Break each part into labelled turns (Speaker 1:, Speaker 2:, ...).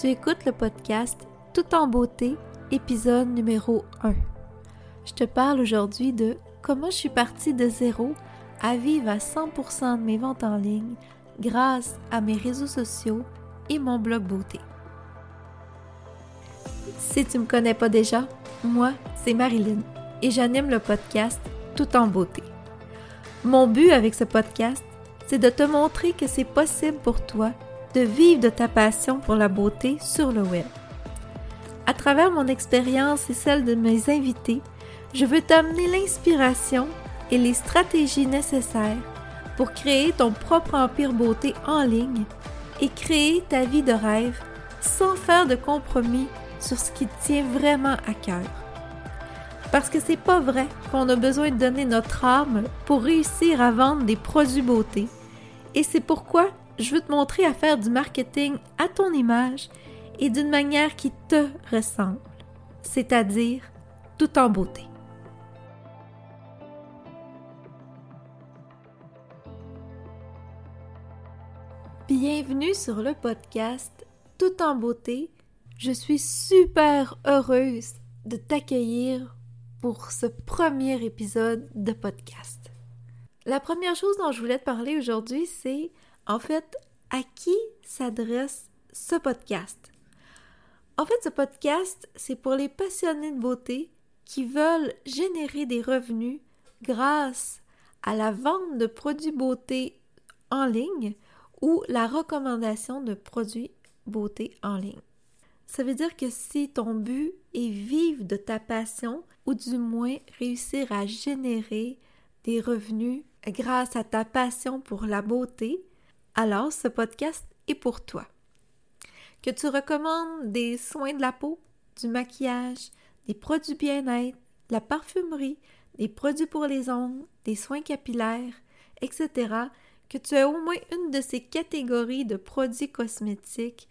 Speaker 1: Tu écoutes le podcast Tout en beauté, épisode numéro 1. Je te parle aujourd'hui de comment je suis partie de zéro à vivre à 100% de mes ventes en ligne grâce à mes réseaux sociaux et mon blog beauté. Si tu me connais pas déjà, moi, c'est Marilyn et j'anime le podcast Tout en beauté. Mon but avec ce podcast, c'est de te montrer que c'est possible pour toi de vivre de ta passion pour la beauté sur le web. À travers mon expérience et celle de mes invités, je veux t'amener l'inspiration et les stratégies nécessaires pour créer ton propre empire beauté en ligne et créer ta vie de rêve sans faire de compromis sur ce qui tient vraiment à cœur. Parce que c'est pas vrai qu'on a besoin de donner notre âme pour réussir à vendre des produits beauté. Et c'est pourquoi je veux te montrer à faire du marketing à ton image et d'une manière qui te ressemble, c'est-à-dire tout en beauté. Bienvenue sur le podcast Tout en beauté. Je suis super heureuse de t'accueillir pour ce premier épisode de podcast. La première chose dont je voulais te parler aujourd'hui, c'est en fait, à qui s'adresse ce podcast? En fait, ce podcast, c'est pour les passionnés de beauté qui veulent générer des revenus grâce à la vente de produits beauté en ligne ou la recommandation de produits beauté en ligne. Ça veut dire que si ton but est vivre de ta passion ou du moins réussir à générer des revenus grâce à ta passion pour la beauté, alors ce podcast est pour toi. Que tu recommandes des soins de la peau, du maquillage, des produits bien-être, la parfumerie, des produits pour les ongles, des soins capillaires, etc., que tu as au moins une de ces catégories de produits cosmétiques,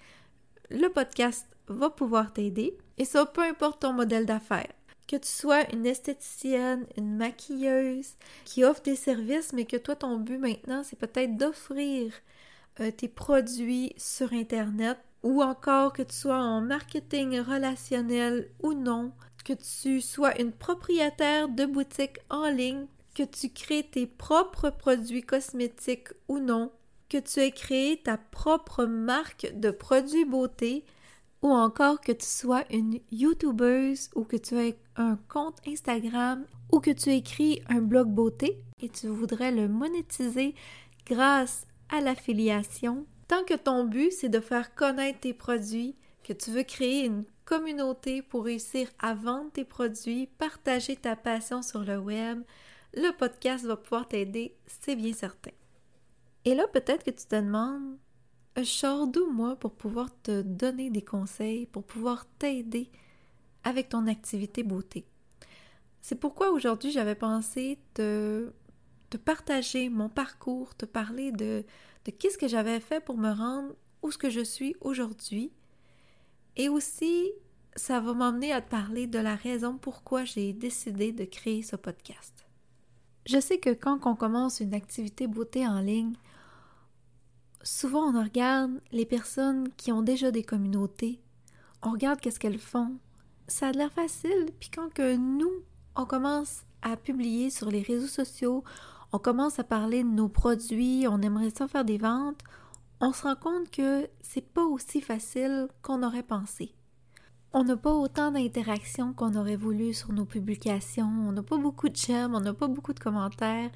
Speaker 1: le podcast va pouvoir t'aider. Et ça, peu importe ton modèle d'affaires. Que tu sois une esthéticienne, une maquilleuse qui offre des services, mais que toi, ton but maintenant, c'est peut-être d'offrir euh, tes produits sur Internet ou encore que tu sois en marketing relationnel ou non, que tu sois une propriétaire de boutique en ligne, que tu crées tes propres produits cosmétiques ou non, que tu aies créé ta propre marque de produits beauté ou encore que tu sois une YouTubeuse ou que tu aies un compte Instagram ou que tu écris un blog beauté et tu voudrais le monétiser grâce à l'affiliation, tant que ton but c'est de faire connaître tes produits, que tu veux créer une communauté pour réussir à vendre tes produits, partager ta passion sur le web, le podcast va pouvoir t'aider, c'est bien certain. Et là, peut-être que tu te demandes, je sors d'où moi pour pouvoir te donner des conseils, pour pouvoir t'aider avec ton activité beauté. C'est pourquoi aujourd'hui j'avais pensé te partager mon parcours, te parler de, de qu'est-ce que j'avais fait pour me rendre où ce que je suis aujourd'hui. Et aussi, ça va m'emmener à te parler de la raison pourquoi j'ai décidé de créer ce podcast. Je sais que quand on commence une activité beauté en ligne, souvent on regarde les personnes qui ont déjà des communautés, on regarde qu'est-ce qu'elles font. Ça a l'air facile, puis quand que nous, on commence à publier sur les réseaux sociaux, on commence à parler de nos produits, on aimerait ça faire des ventes, on se rend compte que c'est pas aussi facile qu'on aurait pensé. On n'a pas autant d'interactions qu'on aurait voulu sur nos publications, on n'a pas beaucoup de j'aime, on n'a pas beaucoup de commentaires.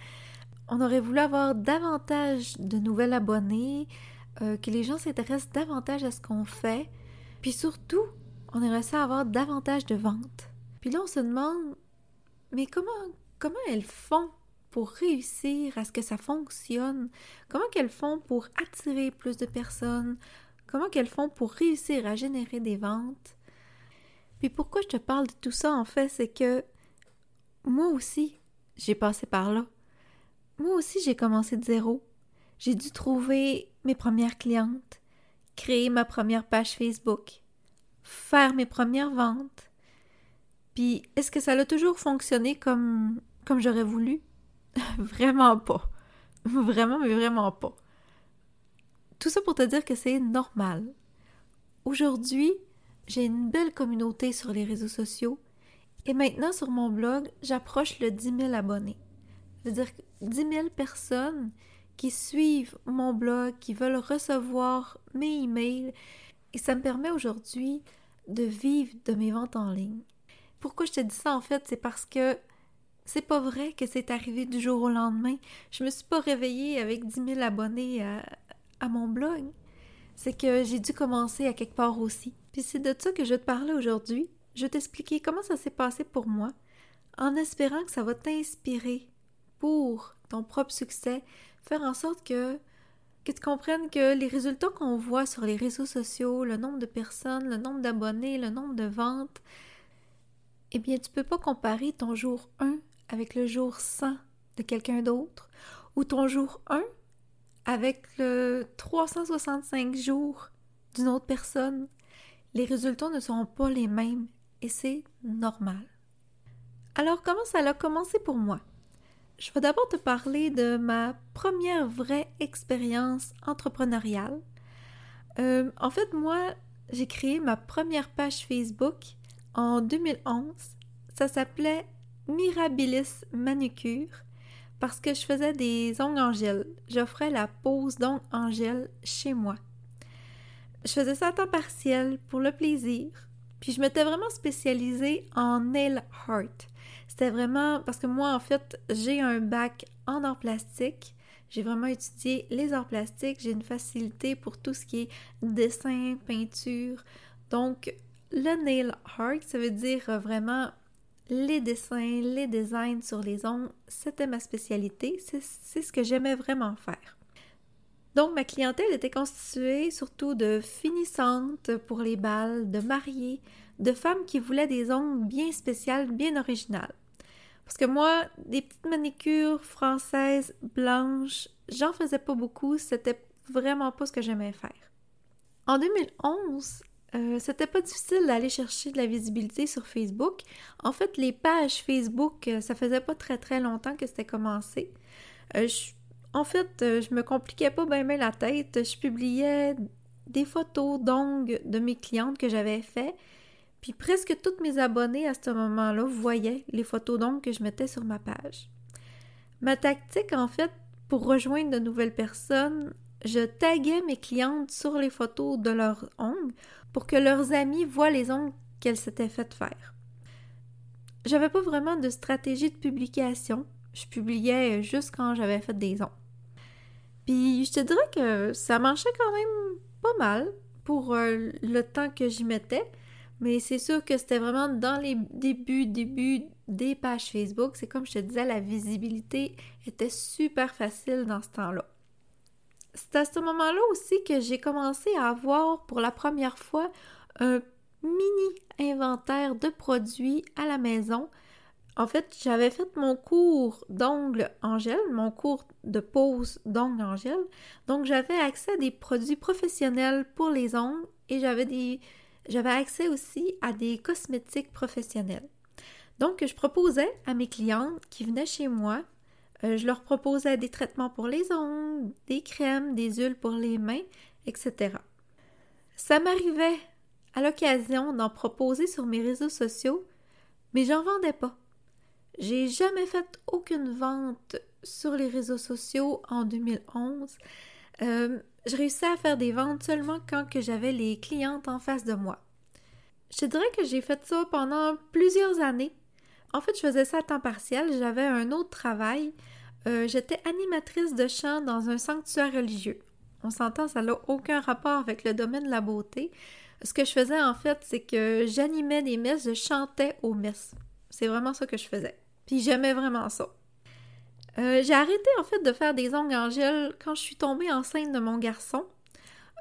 Speaker 1: On aurait voulu avoir davantage de nouvelles abonnés, euh, que les gens s'intéressent davantage à ce qu'on fait, puis surtout, on aimerait ça avoir davantage de ventes. Puis là, on se demande, mais comment, comment elles font pour réussir à ce que ça fonctionne? Comment qu'elles font pour attirer plus de personnes? Comment qu'elles font pour réussir à générer des ventes? Puis pourquoi je te parle de tout ça en fait, c'est que moi aussi, j'ai passé par là. Moi aussi, j'ai commencé de zéro. J'ai dû trouver mes premières clientes, créer ma première page Facebook, faire mes premières ventes. Puis, est-ce que ça a toujours fonctionné comme, comme j'aurais voulu? vraiment pas. Vraiment, mais vraiment pas. Tout ça pour te dire que c'est normal. Aujourd'hui, j'ai une belle communauté sur les réseaux sociaux et maintenant sur mon blog, j'approche le 10 000 abonnés. C'est-à-dire 10 000 personnes qui suivent mon blog, qui veulent recevoir mes emails et ça me permet aujourd'hui de vivre de mes ventes en ligne. Pourquoi je te dis ça en fait, c'est parce que c'est pas vrai que c'est arrivé du jour au lendemain. Je me suis pas réveillée avec 10 000 abonnés à, à mon blog. C'est que j'ai dû commencer à quelque part aussi. Puis c'est de ça que je vais te parler aujourd'hui. Je vais t'expliquer comment ça s'est passé pour moi, en espérant que ça va t'inspirer pour ton propre succès, faire en sorte que que tu comprennes que les résultats qu'on voit sur les réseaux sociaux, le nombre de personnes, le nombre d'abonnés, le nombre de ventes, eh bien, tu peux pas comparer ton jour 1 avec le jour 100 de quelqu'un d'autre ou ton jour 1 avec le 365 jours d'une autre personne. Les résultats ne seront pas les mêmes et c'est normal. Alors, comment ça a commencé pour moi? Je vais d'abord te parler de ma première vraie expérience entrepreneuriale. Euh, en fait, moi, j'ai créé ma première page Facebook en 2011. Ça s'appelait Mirabilis Manucure parce que je faisais des ongles en gel. J'offrais la pose d'ongles en gel chez moi. Je faisais ça à temps partiel pour le plaisir. Puis je m'étais vraiment spécialisée en nail art. C'était vraiment parce que moi, en fait, j'ai un bac en arts plastiques. J'ai vraiment étudié les arts plastiques. J'ai une facilité pour tout ce qui est dessin, peinture. Donc, le nail art, ça veut dire vraiment les dessins, les designs sur les ongles. C'était ma spécialité. C'est ce que j'aimais vraiment faire. Donc, ma clientèle était constituée surtout de finissantes pour les balles, de mariées, de femmes qui voulaient des ongles bien spéciales, bien originales. Parce que moi, des petites manicures françaises blanches, j'en faisais pas beaucoup, c'était vraiment pas ce que j'aimais faire. En 2011, euh, c'était pas difficile d'aller chercher de la visibilité sur Facebook. En fait, les pages Facebook, euh, ça faisait pas très très longtemps que c'était commencé. Euh, en fait, je me compliquais pas bien la tête. Je publiais des photos d'ongles de mes clientes que j'avais fait presque tous mes abonnés à ce moment-là voyaient les photos d'ongles que je mettais sur ma page. Ma tactique, en fait, pour rejoindre de nouvelles personnes, je taguais mes clientes sur les photos de leurs ongles pour que leurs amis voient les ongles qu'elles s'étaient faites faire. J'avais pas vraiment de stratégie de publication. Je publiais juste quand j'avais fait des ongles. Puis je te dirais que ça marchait quand même pas mal pour euh, le temps que j'y mettais. Mais c'est sûr que c'était vraiment dans les débuts, débuts des pages Facebook. C'est comme je te disais, la visibilité était super facile dans ce temps-là. C'est à ce moment-là aussi que j'ai commencé à avoir pour la première fois un mini inventaire de produits à la maison. En fait, j'avais fait mon cours d'ongles en gel, mon cours de pose d'ongles en gel. Donc, j'avais accès à des produits professionnels pour les ongles et j'avais des, j'avais accès aussi à des cosmétiques professionnels. Donc, je proposais à mes clientes qui venaient chez moi, euh, je leur proposais des traitements pour les ongles, des crèmes, des huiles pour les mains, etc. Ça m'arrivait à l'occasion d'en proposer sur mes réseaux sociaux, mais j'en vendais pas. J'ai jamais fait aucune vente sur les réseaux sociaux en 2011. Euh, je réussissais à faire des ventes seulement quand que j'avais les clientes en face de moi. Je dirais que j'ai fait ça pendant plusieurs années. En fait, je faisais ça à temps partiel. J'avais un autre travail. Euh, j'étais animatrice de chant dans un sanctuaire religieux. On s'entend, ça n'a aucun rapport avec le domaine de la beauté. Ce que je faisais en fait, c'est que j'animais des messes, je chantais aux messes. C'est vraiment ça que je faisais. Puis j'aimais vraiment ça. Euh, j'ai arrêté en fait de faire des ongles en gel quand je suis tombée enceinte de mon garçon.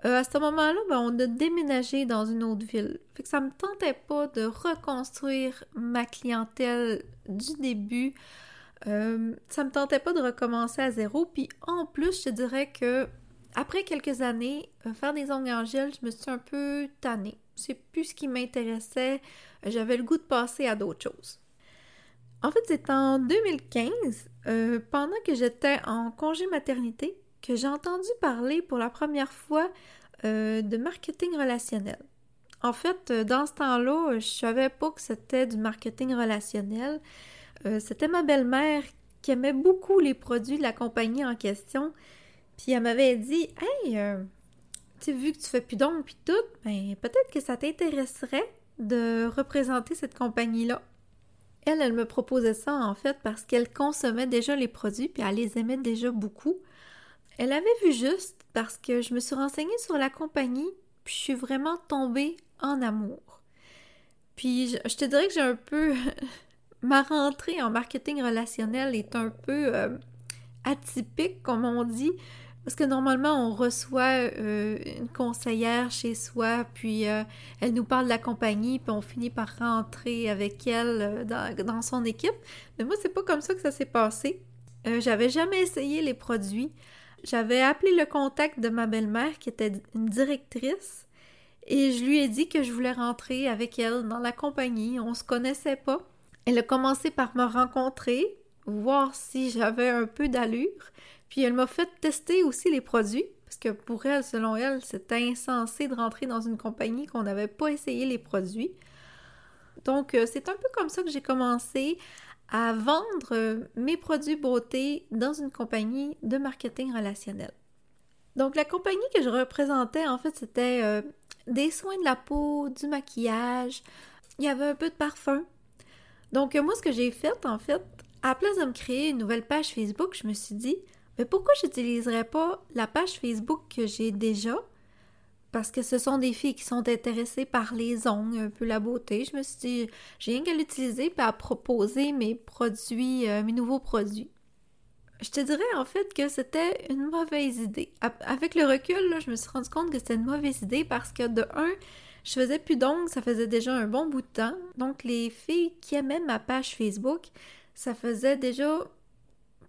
Speaker 1: Euh, à ce moment-là, ben, on a déménagé dans une autre ville. Fait que ça me tentait pas de reconstruire ma clientèle du début. Euh, ça me tentait pas de recommencer à zéro. Puis en plus, je dirais que après quelques années, faire des ongles en gel, je me suis un peu tannée. C'est plus ce qui m'intéressait. J'avais le goût de passer à d'autres choses. En fait, c'est en 2015, euh, pendant que j'étais en congé maternité, que j'ai entendu parler pour la première fois euh, de marketing relationnel. En fait, dans ce temps-là, je savais pas que c'était du marketing relationnel. c'était ma belle-mère qui aimait beaucoup les produits de la compagnie en question. Puis elle m'avait dit Hey, tu vu que tu fais plus d'ongles puis tout, ben peut-être que ça t'intéresserait de représenter cette compagnie-là. Elle, elle me proposait ça en fait parce qu'elle consommait déjà les produits puis elle les aimait déjà beaucoup. Elle avait vu juste parce que je me suis renseignée sur la compagnie puis je suis vraiment tombée en amour. Puis je, te dirais que j'ai un peu ma rentrée en marketing relationnel est un peu euh, atypique comme on dit parce que normalement, on reçoit euh, une conseillère chez soi, puis euh, elle nous parle de la compagnie, puis on finit par rentrer avec elle euh, dans, son équipe. Mais moi, c'est pas comme ça que ça s'est passé. J'avais jamais essayé les produits. J'avais appelé le contact de ma belle-mère, qui était une directrice, et je lui ai dit que je voulais rentrer avec elle dans la compagnie. On se connaissait pas. Elle a commencé par me rencontrer, voir si j'avais un peu d'allure. Puis elle m'a fait tester aussi les produits, parce que pour elle, selon elle, c'était insensé de rentrer dans une compagnie qu'on n'avait pas essayé les produits. Donc, euh, c'est un peu comme ça que j'ai commencé à vendre euh, mes produits beauté dans une compagnie de marketing relationnel. Donc, la compagnie que je représentais, en fait, c'était euh, des soins de la peau, du maquillage, il y avait un peu de parfum. Donc, moi, ce que j'ai fait, en fait, à la place de me créer une nouvelle page Facebook, je me suis dit, mais pourquoi j'utiliserais pas la page Facebook que j'ai déjà? Parce que ce sont des filles qui sont intéressées par les ongles, un peu la beauté. Je me suis dit, j'ai rien qu'à l'utiliser et à proposer mes produits, euh, mes nouveaux produits. Je te dirais en fait que c'était une mauvaise idée. Avec le recul, je me suis rendu compte que c'était une mauvaise idée parce que de un, je faisais plus d'ongles, ça faisait déjà un bon bout de temps. Donc les filles qui aimaient ma page Facebook, ça faisait déjà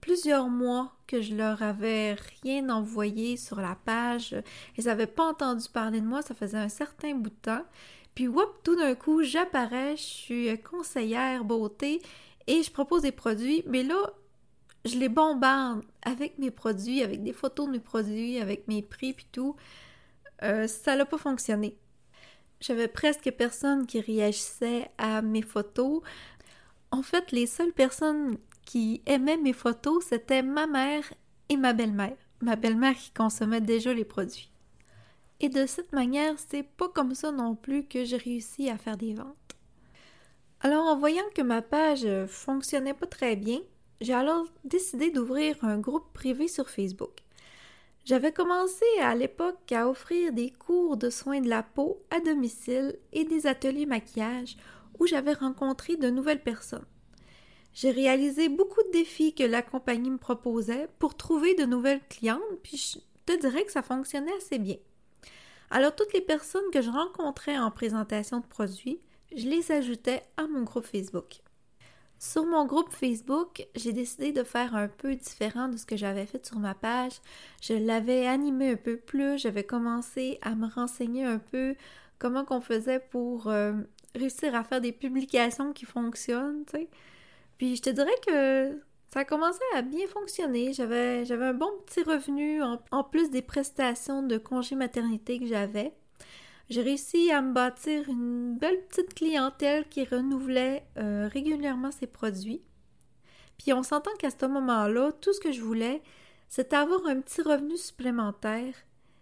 Speaker 1: plusieurs mois que je leur avais rien envoyé sur la page. Ils n'avaient pas entendu parler de moi, ça faisait un certain bout de temps. Puis, whoop, tout d'un coup, j'apparais, je suis conseillère beauté et je propose des produits, mais là, je les bombarde avec mes produits, avec des photos de mes produits, avec mes prix puis tout. Euh, ça n'a pas fonctionné. J'avais presque personne qui réagissait à mes photos. En fait, les seules personnes qui aimait mes photos, c'était ma mère et ma belle-mère. Ma belle-mère qui consommait déjà les produits. Et de cette manière, c'est pas comme ça non plus que j'ai réussi à faire des ventes. Alors, en voyant que ma page fonctionnait pas très bien, j'ai alors décidé d'ouvrir un groupe privé sur Facebook. J'avais commencé à l'époque à offrir des cours de soins de la peau à domicile et des ateliers maquillage où j'avais rencontré de nouvelles personnes. J'ai réalisé beaucoup de défis que la compagnie me proposait pour trouver de nouvelles clientes, puis je te dirais que ça fonctionnait assez bien. Alors toutes les personnes que je rencontrais en présentation de produits, je les ajoutais à mon groupe Facebook. Sur mon groupe Facebook, j'ai décidé de faire un peu différent de ce que j'avais fait sur ma page. Je l'avais animé un peu plus, j'avais commencé à me renseigner un peu comment qu'on faisait pour euh, réussir à faire des publications qui fonctionnent, tu sais. Puis je te dirais que ça a commencé à bien fonctionner. J'avais, j'avais un bon petit revenu en, plus des prestations de congé maternité que j'avais. J'ai réussi à me bâtir une belle petite clientèle qui renouvelait euh, régulièrement ses produits. Puis on s'entend qu'à ce moment-là, tout ce que je voulais, c'était avoir un petit revenu supplémentaire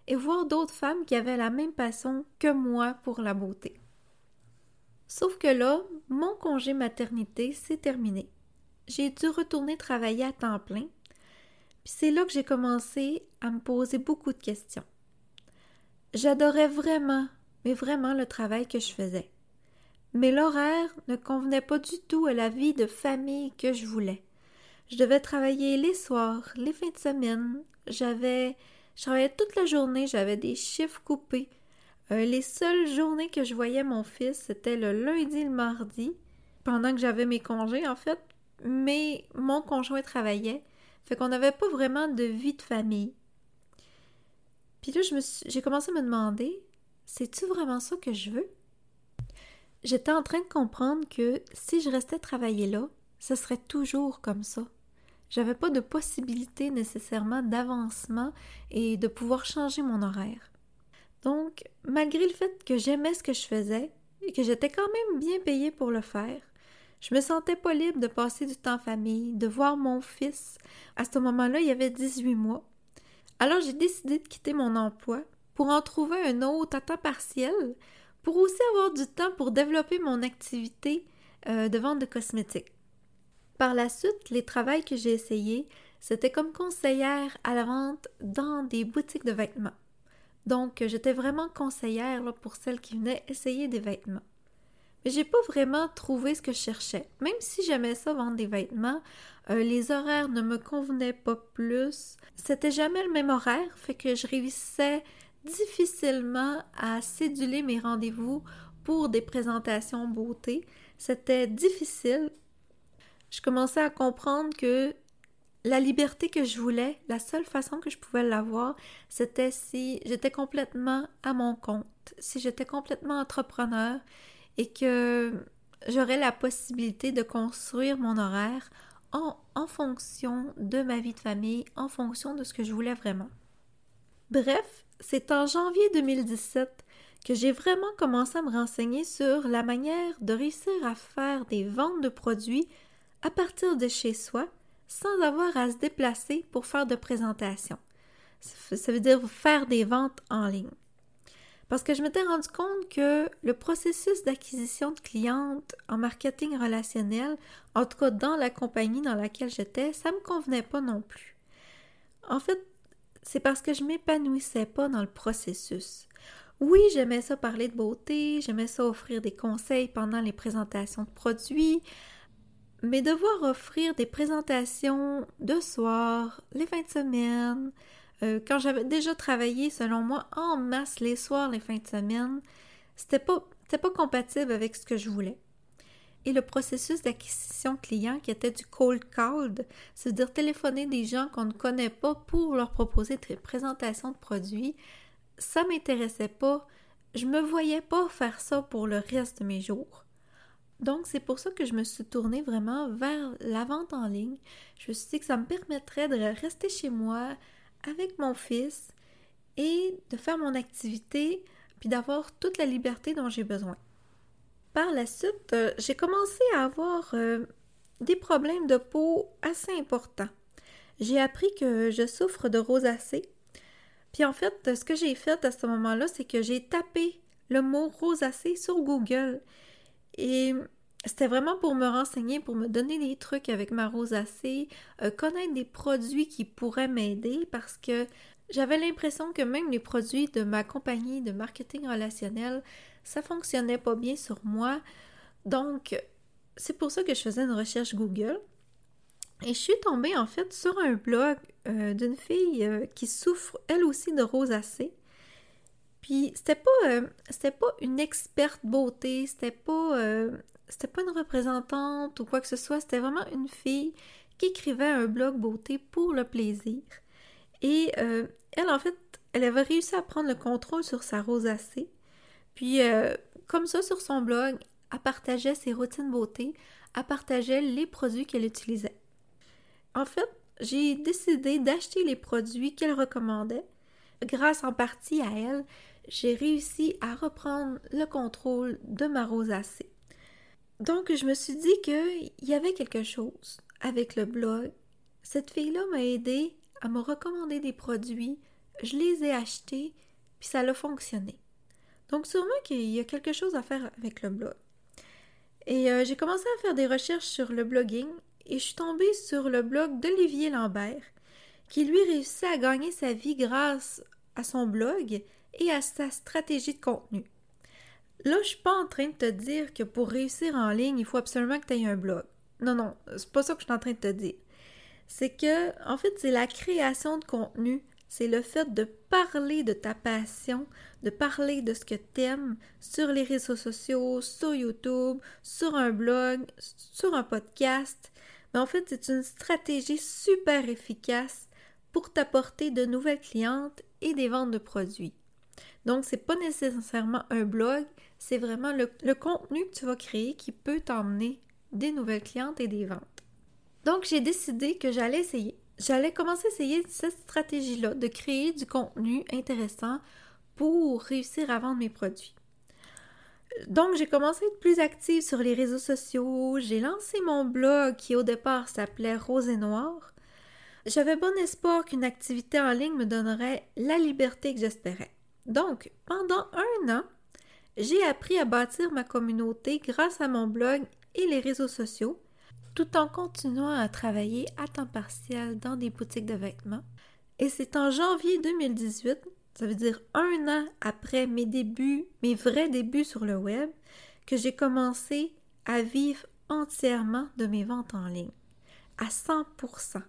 Speaker 1: et voir d'autres femmes qui avaient la même passion que moi pour la beauté. Sauf que là, mon congé maternité s'est terminé. J'ai dû retourner travailler à temps plein. Puis c'est là que j'ai commencé à me poser beaucoup de questions. J'adorais vraiment, mais vraiment le travail que je faisais. Mais l'horaire ne convenait pas du tout à la vie de famille que je voulais. Je devais travailler les soirs, les fins de semaine. J'avais, je travaillais toute la journée, j'avais des chiffres coupés. Euh, les seules journées que je voyais mon fils, c'était le lundi et le mardi, pendant que j'avais mes congés en fait, mais mon conjoint travaillait, fait qu'on n'avait pas vraiment de vie de famille. Puis là, j'ai commencé à me demander, c'est-tu vraiment ça que je veux? J'étais en train de comprendre que si je restais travailler là, ce serait toujours comme ça. J'avais pas de possibilité nécessairement d'avancement et de pouvoir changer mon horaire. Donc, malgré le fait que j'aimais ce que je faisais et que j'étais quand même bien payée pour le faire, je me sentais pas libre de passer du temps en famille, de voir mon fils. À ce moment-là, il avait 18 mois. Alors j'ai décidé de quitter mon emploi pour en trouver un autre à temps partiel, pour aussi avoir du temps pour développer mon activité euh, de vente de cosmétiques. Par la suite, les travails que j'ai essayés, c'était comme conseillère à la vente dans des boutiques de vêtements. Donc, j'étais vraiment conseillère pour celles qui venaient essayer des vêtements. Mais j'ai pas vraiment trouvé ce que je cherchais. Même si j'aimais ça vendre des vêtements, euh, les horaires ne me convenaient pas plus. C'était jamais le même horaire, fait que je réussissais difficilement à céduler mes rendez-vous pour des présentations beauté. C'était difficile. Je commençais à comprendre que la liberté que je voulais, la seule façon que je pouvais l'avoir, c'était si j'étais complètement à mon compte, si j'étais complètement entrepreneur et que j'aurais la possibilité de construire mon horaire en, fonction de ma vie de famille, en fonction de ce que je voulais vraiment. Bref, c'est en janvier 2017 que j'ai vraiment commencé à me renseigner sur la manière de réussir à faire des ventes de produits à partir de chez soi sans avoir à se déplacer pour faire de présentations. Ça veut dire faire des ventes en ligne. Parce que je m'étais rendu compte que le processus d'acquisition de clientes en marketing relationnel, en tout cas dans la compagnie dans laquelle j'étais, ça ne me convenait pas non plus. En fait, c'est parce que je m'épanouissais pas dans le processus. Oui, j'aimais ça parler de beauté, j'aimais ça offrir des conseils pendant les présentations de produits, mais devoir offrir des présentations de soir, les fins de semaine, euh, quand j'avais déjà travaillé, selon moi, en masse les soirs, les fins de semaine, c'était pas, pas compatible avec ce que je voulais. Et le processus d'acquisition client qui était du cold call, c'est-à-dire téléphoner des gens qu'on ne connaît pas pour leur proposer des présentations de produits, ça m'intéressait pas. Je me voyais pas faire ça pour le reste de mes jours. Donc, c'est pour ça que je me suis tournée vraiment vers la vente en ligne. Je me suis dit que ça me permettrait de rester chez moi avec mon fils et de faire mon activité puis d'avoir toute la liberté dont j'ai besoin. Par la suite, euh, j'ai commencé à avoir euh, des problèmes de peau assez importants. J'ai appris que je souffre de rosacée. Puis en fait, ce que j'ai fait à ce moment-là, c'est que j'ai tapé le mot rosacée sur Google et c'était vraiment pour me renseigner, pour me donner des trucs avec ma rosacée, euh, connaître des produits qui pourraient m'aider parce que j'avais l'impression que même les produits de ma compagnie de marketing relationnel, ça fonctionnait pas bien sur moi. Donc, c'est pour ça que je faisais une recherche Google. Et je suis tombée en fait sur un blog euh, d'une fille euh, qui souffre elle aussi de rosacée. Puis c'était pas c'était pas une experte beauté, c'était pas c'était pas une représentante ou quoi que ce soit, c'était vraiment une fille qui écrivait un blog beauté pour le plaisir. Et euh, elle en fait, elle avait réussi à prendre le contrôle sur sa rosacée. Puis comme ça sur son blog, elle partageait ses routines beauté, elle partageait les produits qu'elle utilisait. En fait, j'ai décidé d'acheter les produits qu'elle recommandait grâce en partie à elle, j'ai réussi à reprendre le contrôle de ma rosacée. Donc, je me suis dit qu'il y avait quelque chose avec le blog. Cette fille-là m'a aidé à me recommander des produits, je les ai achetés, puis ça a fonctionné. Donc, sûrement qu'il y a quelque chose à faire avec le blog. Et euh, j'ai commencé à faire des recherches sur le blogging et je suis tombée sur le blog d'Olivier Lambert, qui lui réussit à gagner sa vie grâce à son blog et à sa stratégie de contenu. Là, je suis pas en train de te dire que pour réussir en ligne, il faut absolument que tu aies un blog. Non, non, c'est pas ça que je suis en train de te dire. C'est que, en fait, c'est la création de contenu, c'est le fait de parler de ta passion, de parler de ce que tu aimes sur les réseaux sociaux, sur YouTube, sur un blog, sur un podcast. Mais en fait, c'est une stratégie super efficace pour t'apporter de nouvelles clientes et des ventes de produits. Donc, c'est pas nécessairement un blog, c'est vraiment le, contenu que tu vas créer qui peut t'emmener des nouvelles clientes et des ventes. Donc, j'ai décidé que j'allais essayer. J'allais commencer à essayer cette stratégie-là de créer du contenu intéressant pour réussir à vendre mes produits. Donc, j'ai commencé à être plus active sur les réseaux sociaux. J'ai lancé mon blog qui au départ s'appelait Rose et Noir. J'avais bon espoir qu'une activité en ligne me donnerait la liberté que j'espérais. Donc, pendant un an, j'ai appris à bâtir ma communauté grâce à mon blog et les réseaux sociaux, tout en continuant à travailler à temps partiel dans des boutiques de vêtements. Et c'est en janvier 2018 ça veut dire un an après mes débuts, mes vrais débuts sur le web, que j'ai commencé à vivre entièrement de mes ventes en ligne, à 100%.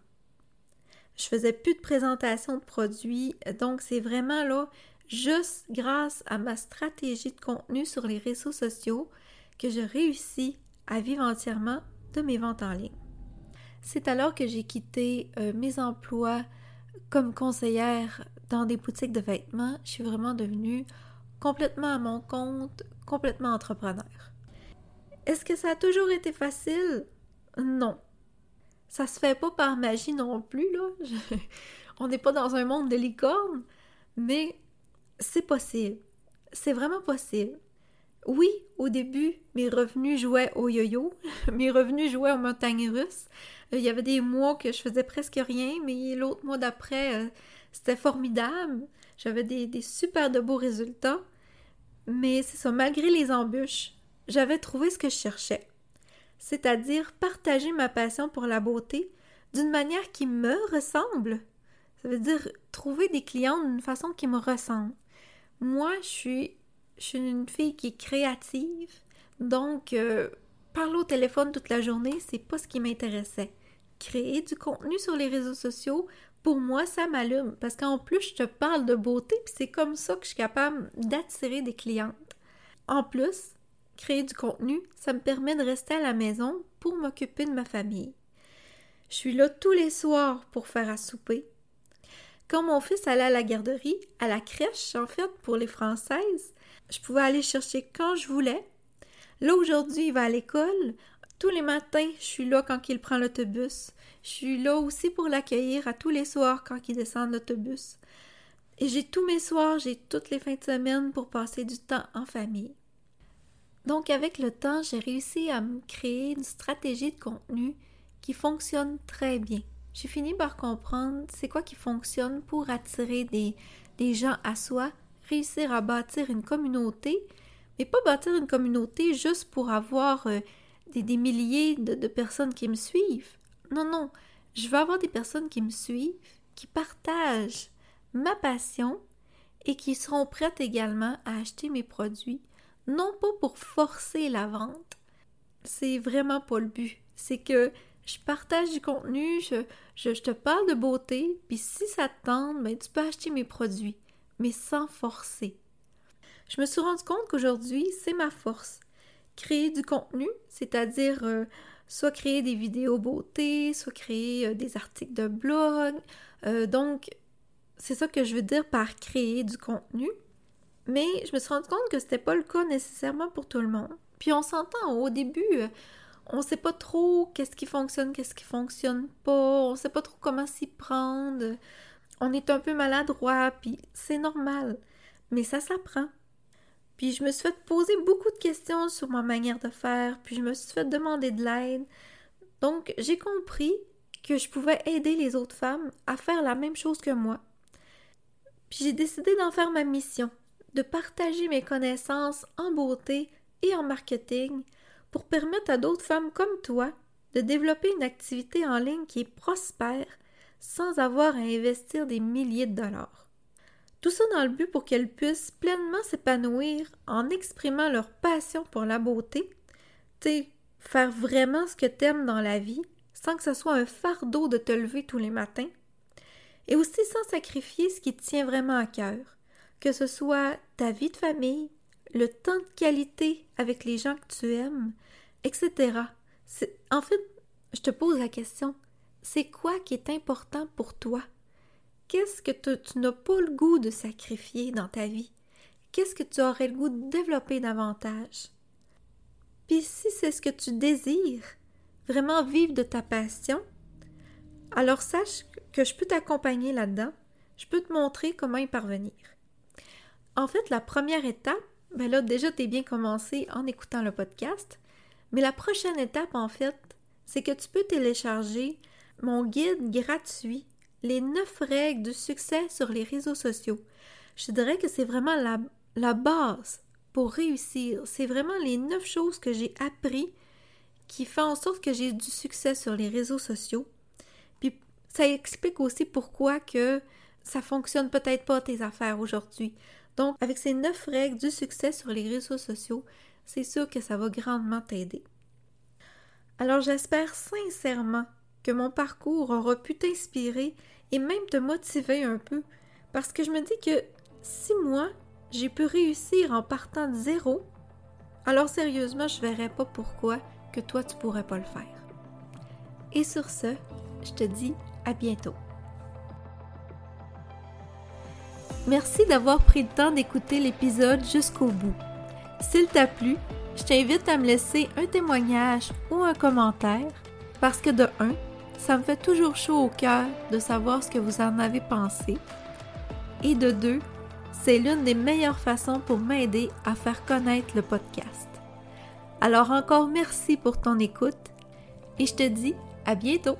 Speaker 1: Je faisais plus de présentation de produits, donc c'est vraiment là, juste grâce à ma stratégie de contenu sur les réseaux sociaux, que je réussis à vivre entièrement de mes ventes en ligne. C'est alors que j'ai quitté euh, mes emplois comme conseillère dans des boutiques de vêtements, je suis vraiment devenue complètement à mon compte, complètement entrepreneur. Est-ce que ça a toujours été facile? Non. Ça se fait pas par magie non plus, là. On n'est pas dans un monde de licorne, mais c'est possible. C'est vraiment possible. Oui, au début, mes revenus jouaient au yo-yo, mes revenus jouaient aux montagnes russes. Il y avait des mois que je faisais presque rien, mais l'autre mois d'après, euh, c'était formidable. J'avais des, super beaux résultats. Mais c'est ça, malgré les embûches, j'avais trouvé ce que je cherchais. C'est-à-dire partager ma passion pour la beauté d'une manière qui me ressemble. Ça veut dire trouver des clients d'une façon qui me ressemble. Moi, je suis, une fille qui est créative, donc euh, parler au téléphone toute la journée, c'est pas ce qui m'intéressait. Créer du contenu sur les réseaux sociaux, pour moi, ça m'allume parce qu'en plus, je te parle de beauté, puis c'est comme ça que je suis capable d'attirer des clientes. En plus, créer du contenu, ça me permet de rester à la maison pour m'occuper de ma famille. Je suis là tous les soirs pour faire à souper. Quand mon fils allait à la garderie, à la crèche en fait, pour les Françaises, je pouvais aller chercher quand je voulais. Là aujourd'hui, il va à l'école. Tous les matins, je suis là quand il prend l'autobus. Je suis là aussi pour l'accueillir à tous les soirs quand il descend de l'autobus. Et j'ai tous mes soirs, j'ai toutes les fins de semaine pour passer du temps en famille. Donc avec le temps, j'ai réussi à me créer une stratégie de contenu qui fonctionne très bien. J'ai fini par comprendre c'est quoi qui fonctionne pour attirer des, gens à soi, réussir à bâtir une communauté, mais pas bâtir une communauté juste pour avoir euh, des, des, milliers de, de personnes qui me suivent. Non, non, je veux avoir des personnes qui me suivent, qui partagent ma passion et qui seront prêtes également à acheter mes produits, non pas pour forcer la vente. C'est vraiment pas le but. C'est que je partage du contenu, je, je, te parle de beauté, puis si ça te tente, ben, tu peux acheter mes produits, mais sans forcer. Je me suis rendu compte qu'aujourd'hui, c'est ma force. Créer du contenu, c'est-à-dire euh, soit créer des vidéos beauté, soit créer euh, des articles de blog. Euh, donc, c'est ça que je veux dire par créer du contenu. Mais je me suis rendu compte que c'était pas le cas nécessairement pour tout le monde. Puis on s'entend au début, on sait pas trop qu'est-ce qui fonctionne, qu'est-ce qui fonctionne pas, on sait pas trop comment s'y prendre. On est un peu maladroit, puis c'est normal. Mais ça s'apprend. Puis je me suis fait poser beaucoup de questions sur ma manière de faire, puis je me suis fait demander de l'aide. Donc j'ai compris que je pouvais aider les autres femmes à faire la même chose que moi. Puis j'ai décidé d'en faire ma mission, de partager mes connaissances en beauté et en marketing pour permettre à d'autres femmes comme toi de développer une activité en ligne qui est prospère sans avoir à investir des milliers de dollars. Tout ça dans le but pour qu'elles puissent pleinement s'épanouir en exprimant leur passion pour la beauté, tu faire vraiment ce que t'aimes dans la vie, sans que ce soit un fardeau de te lever tous les matins, et aussi sans sacrifier ce qui te tient vraiment à cœur, que ce soit ta vie de famille, le temps de qualité avec les gens que tu aimes, etc. En fait, je te pose la question, c'est quoi qui est important pour toi? Qu'est-ce que tu, n'as pas le goût de sacrifier dans ta vie? Qu'est-ce que tu aurais le goût de développer davantage? Puis si c'est ce que tu désires, vraiment vivre de ta passion, alors sache que je peux t'accompagner là-dedans, je peux te montrer comment y parvenir. En fait, la première étape, ben là, déjà, t'es bien commencé en écoutant le podcast. Mais la prochaine étape, en fait, c'est que tu peux télécharger mon guide gratuit, les neuf règles du succès sur les réseaux sociaux. Je dirais que c'est vraiment la, base pour réussir. C'est vraiment les neuf choses que j'ai appris qui font en sorte que j'ai du succès sur les réseaux sociaux. Puis ça explique aussi pourquoi que ça fonctionne peut-être pas tes affaires aujourd'hui. Donc, avec ces neuf règles du succès sur les réseaux sociaux, c'est sûr que ça va grandement t'aider. Alors, j'espère sincèrement que mon parcours aura pu t'inspirer et même te motiver un peu, parce que je me dis que si moi, j'ai pu réussir en partant de zéro, alors sérieusement, je verrais pas pourquoi que toi, tu pourrais pas le faire. Et sur ce, je te dis à bientôt. Merci d'avoir pris le temps d'écouter l'épisode jusqu'au bout. S'il t'a plu, je t'invite à me laisser un témoignage ou un commentaire parce que de un, ça me fait toujours chaud au cœur de savoir ce que vous en avez pensé. Et de deux, c'est l'une des meilleures façons pour m'aider à faire connaître le podcast. Alors encore merci pour ton écoute et je te dis à bientôt.